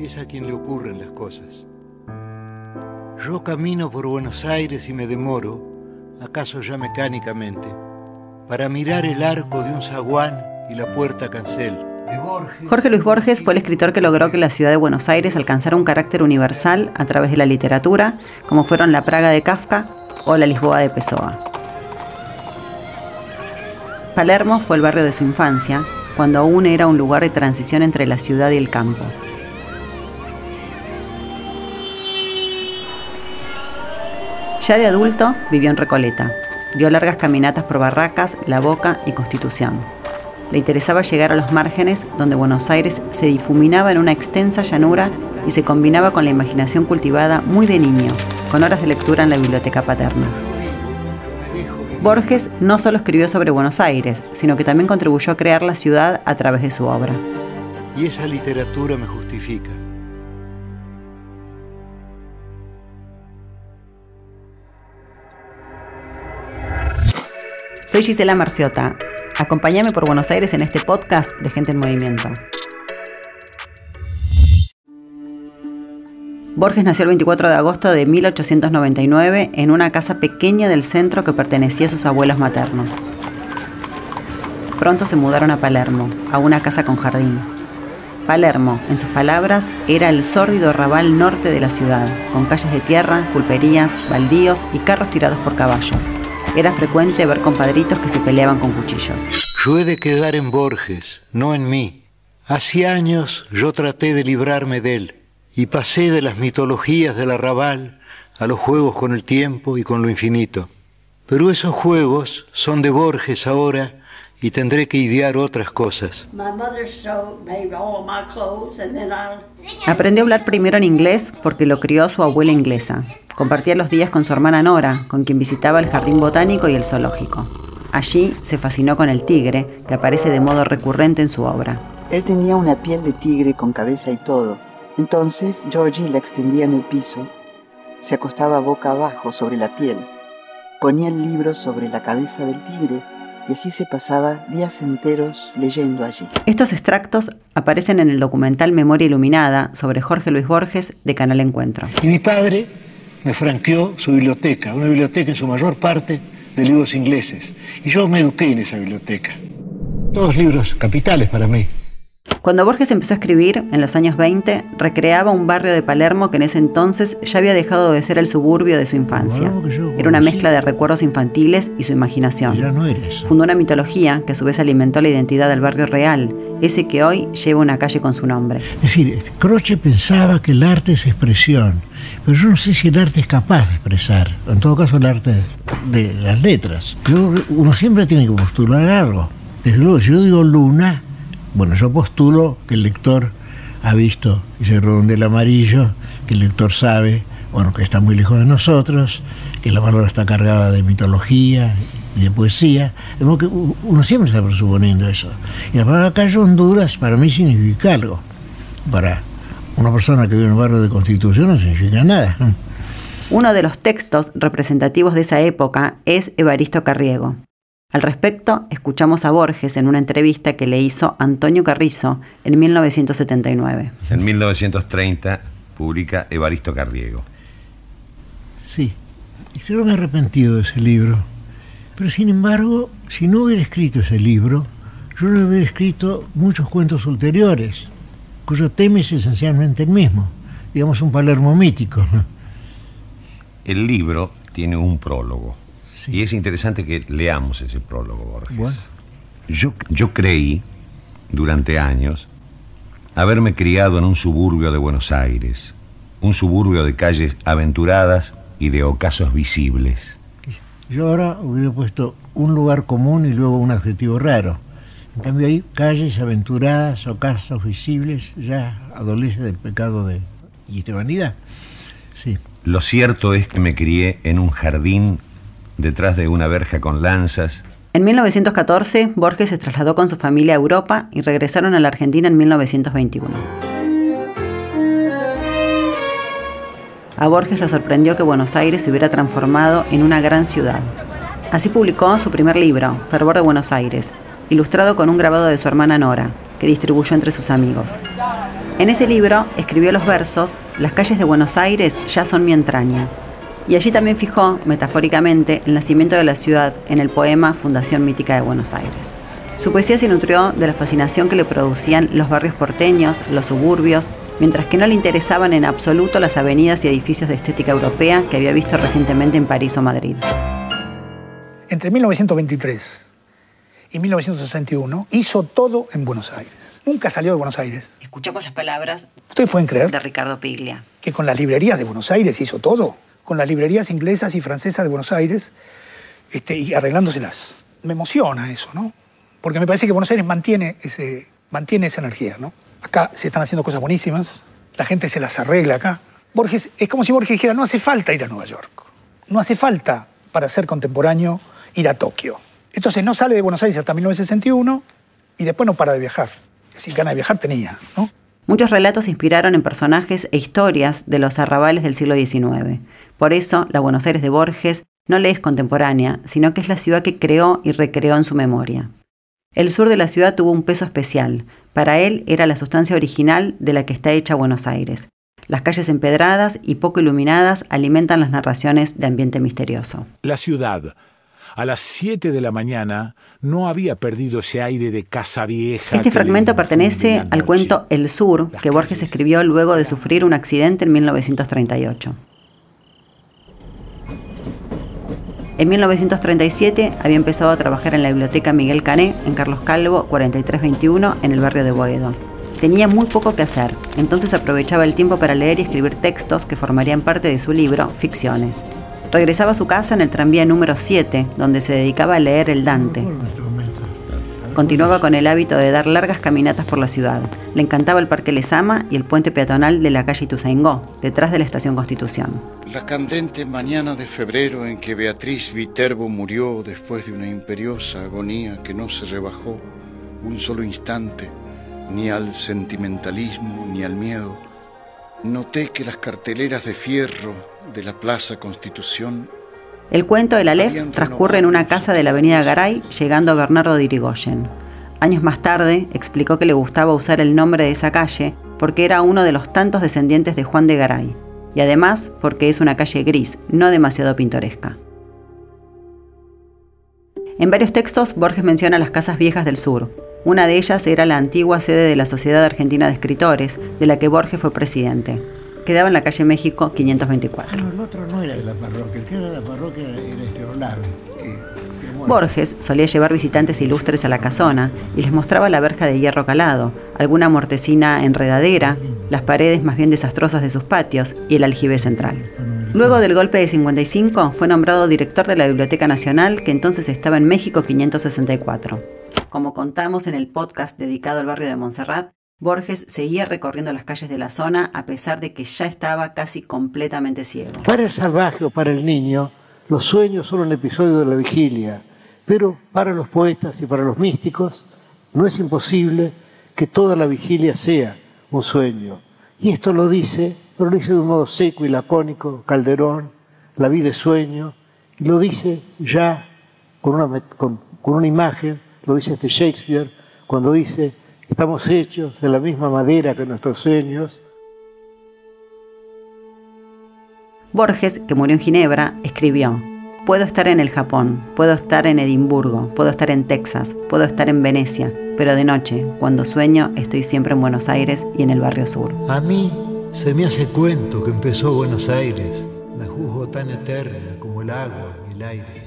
Es a quien le ocurren las cosas. Yo camino por Buenos Aires y me demoro, acaso ya mecánicamente, para mirar el arco de un zaguán y la puerta cancel. Jorge Luis Borges fue el escritor que logró que la ciudad de Buenos Aires alcanzara un carácter universal a través de la literatura, como fueron la Praga de Kafka o la Lisboa de Pessoa. Palermo fue el barrio de su infancia, cuando aún era un lugar de transición entre la ciudad y el campo. Ya de adulto vivió en Recoleta. Dio largas caminatas por Barracas, La Boca y Constitución. Le interesaba llegar a los márgenes donde Buenos Aires se difuminaba en una extensa llanura y se combinaba con la imaginación cultivada muy de niño, con horas de lectura en la biblioteca paterna. Borges no solo escribió sobre Buenos Aires, sino que también contribuyó a crear la ciudad a través de su obra. Y esa literatura me justifica. Soy Gisela Marciota. Acompáñame por Buenos Aires en este podcast de Gente en Movimiento. Borges nació el 24 de agosto de 1899 en una casa pequeña del centro que pertenecía a sus abuelos maternos. Pronto se mudaron a Palermo, a una casa con jardín. Palermo, en sus palabras, era el sórdido arrabal norte de la ciudad, con calles de tierra, pulperías, baldíos y carros tirados por caballos, era frecuente ver compadritos que se peleaban con cuchillos. Yo he de quedar en Borges, no en mí. Hace años yo traté de librarme de él y pasé de las mitologías del arrabal a los juegos con el tiempo y con lo infinito. Pero esos juegos son de Borges ahora y tendré que idear otras cosas. Aprendió a hablar primero en inglés porque lo crió su abuela inglesa. Compartía los días con su hermana Nora, con quien visitaba el jardín botánico y el zoológico. Allí se fascinó con el tigre, que aparece de modo recurrente en su obra. Él tenía una piel de tigre con cabeza y todo. Entonces Georgie la extendía en el piso, se acostaba boca abajo sobre la piel, ponía el libro sobre la cabeza del tigre y así se pasaba días enteros leyendo allí. Estos extractos aparecen en el documental Memoria Iluminada sobre Jorge Luis Borges de Canal Encuentro. Y mi padre me franqueó su biblioteca, una biblioteca en su mayor parte de libros ingleses. Y yo me eduqué en esa biblioteca. Todos libros capitales para mí. Cuando Borges empezó a escribir, en los años 20, recreaba un barrio de Palermo que en ese entonces ya había dejado de ser el suburbio de su infancia. Era una mezcla de recuerdos infantiles y su imaginación. Fundó una mitología que a su vez alimentó la identidad del barrio real, ese que hoy lleva una calle con su nombre. Es decir, Croce pensaba que el arte es expresión, pero yo no sé si el arte es capaz de expresar, en todo caso el arte de las letras. uno siempre tiene que postular algo. Desde luego, si yo digo luna, bueno, yo postulo que el lector ha visto ese redondel amarillo, que el lector sabe, bueno, que está muy lejos de nosotros, que la palabra está cargada de mitología y de poesía. uno siempre está presuponiendo eso. Y la palabra calle Honduras para mí significa algo. Para una persona que vive en un barrio de Constitución no significa nada. Uno de los textos representativos de esa época es Evaristo Carriego. Al respecto, escuchamos a Borges en una entrevista que le hizo Antonio Carrizo en 1979. En 1930 publica Evaristo Carriego. Sí, yo me he arrepentido de ese libro. Pero sin embargo, si no hubiera escrito ese libro, yo no hubiera escrito muchos cuentos ulteriores, cuyo tema es esencialmente el mismo, digamos un Palermo mítico. El libro tiene un prólogo y es interesante que leamos ese prólogo, Borges. Yo, yo creí, durante años, haberme criado en un suburbio de Buenos Aires, un suburbio de calles aventuradas y de ocasos visibles. Yo ahora hubiera puesto un lugar común y luego un adjetivo raro. En cambio ahí, calles aventuradas, ocasos visibles, ya adolece del pecado de... y de vanidad. Sí. Lo cierto es que me crié en un jardín detrás de una verja con lanzas. En 1914, Borges se trasladó con su familia a Europa y regresaron a la Argentina en 1921. A Borges lo sorprendió que Buenos Aires se hubiera transformado en una gran ciudad. Así publicó su primer libro, Fervor de Buenos Aires, ilustrado con un grabado de su hermana Nora, que distribuyó entre sus amigos. En ese libro escribió los versos Las calles de Buenos Aires ya son mi entraña. Y allí también fijó, metafóricamente, el nacimiento de la ciudad en el poema Fundación Mítica de Buenos Aires. Su poesía se nutrió de la fascinación que le producían los barrios porteños, los suburbios, mientras que no le interesaban en absoluto las avenidas y edificios de estética europea que había visto recientemente en París o Madrid. Entre 1923 y 1961 hizo todo en Buenos Aires. Nunca salió de Buenos Aires. Escuchamos las palabras ¿Ustedes pueden creer de Ricardo Piglia. que con las librerías de Buenos Aires hizo todo? Con las librerías inglesas y francesas de Buenos Aires este, y arreglándoselas. Me emociona eso, ¿no? Porque me parece que Buenos Aires mantiene, esa energía, ¿no? Acá se están haciendo cosas buenísimas, la gente se las arregla acá. Borges, es como si Borges dijera, no hace falta ir a Nueva York. No hace falta, para ser contemporáneo, ir a Tokio. Entonces no sale de Buenos Aires hasta 1961 y después no para de viajar. Es decir, ganas de viajar tenía, ¿no? Muchos relatos se inspiraron en personajes e historias de los arrabales del siglo XIX. Por eso, la Buenos Aires de Borges no le es contemporánea, sino que es la ciudad que creó y recreó en su memoria. El sur de la ciudad tuvo un peso especial. Para él era la sustancia original de la que está hecha Buenos Aires. Las calles empedradas y poco iluminadas alimentan las narraciones de ambiente misterioso. La ciudad, a las 7 de la mañana, no había perdido ese aire de casa vieja. Este fragmento pertenece al cuento El Sur, que Borges escribió luego de sufrir un accidente en 1938. En 1937 había empezado a trabajar en la biblioteca Miguel Cané, en Carlos Calvo, 4321, en el barrio de Boedo. Tenía muy poco que hacer, entonces aprovechaba el tiempo para leer y escribir textos que formarían parte de su libro, Ficciones. Regresaba a su casa en el tranvía número 7, donde se dedicaba a leer el Dante. Continuaba con el hábito de dar largas caminatas por la ciudad. Le encantaba el Parque Lesama y el puente peatonal de la calle Ituzaingó, detrás de la Estación Constitución. La candente mañana de febrero en que Beatriz Viterbo murió después de una imperiosa agonía que no se rebajó un solo instante ni al sentimentalismo ni al miedo, noté que las carteleras de fierro de la Plaza Constitución El cuento del Aleph transcurre en una casa de la avenida Garay, llegando a Bernardo de Irigoyen. Años más tarde, explicó que le gustaba usar el nombre de esa calle porque era uno de los tantos descendientes de Juan de Garay, y además porque es una calle gris, no demasiado pintoresca. En varios textos, Borges menciona las casas viejas del sur. Una de ellas era la antigua sede de la Sociedad Argentina de Escritores, de la que Borges fue presidente. Quedaba en la calle México 524. No, el otro no era de la parroquia, el que era de la parroquia era este Olave. Borges solía llevar visitantes ilustres a la casona y les mostraba la verja de hierro calado, alguna mortecina enredadera, las paredes más bien desastrosas de sus patios y el aljibe central. Luego del golpe de 55 fue nombrado director de la Biblioteca Nacional que entonces estaba en México 564. Como contamos en el podcast dedicado al barrio de Montserrat, Borges seguía recorriendo las calles de la zona a pesar de que ya estaba casi completamente ciego. Para el salvaje o para el niño, los sueños son un episodio de la vigilia, pero para los poetas y para los místicos no es imposible que toda la vigilia sea un sueño. Y esto lo dice, pero lo dice de un modo seco y lacónico Calderón, la vida es sueño, y lo dice ya con una, con, con una imagen, lo dice este Shakespeare, cuando dice, estamos hechos de la misma madera que nuestros sueños, Borges, que murió en Ginebra, escribió, Puedo estar en el Japón, puedo estar en Edimburgo, puedo estar en Texas, puedo estar en Venecia, pero de noche, cuando sueño, estoy siempre en Buenos Aires y en el barrio sur. A mí se me hace cuento que empezó Buenos Aires, la juzgo tan eterna como el agua y el aire.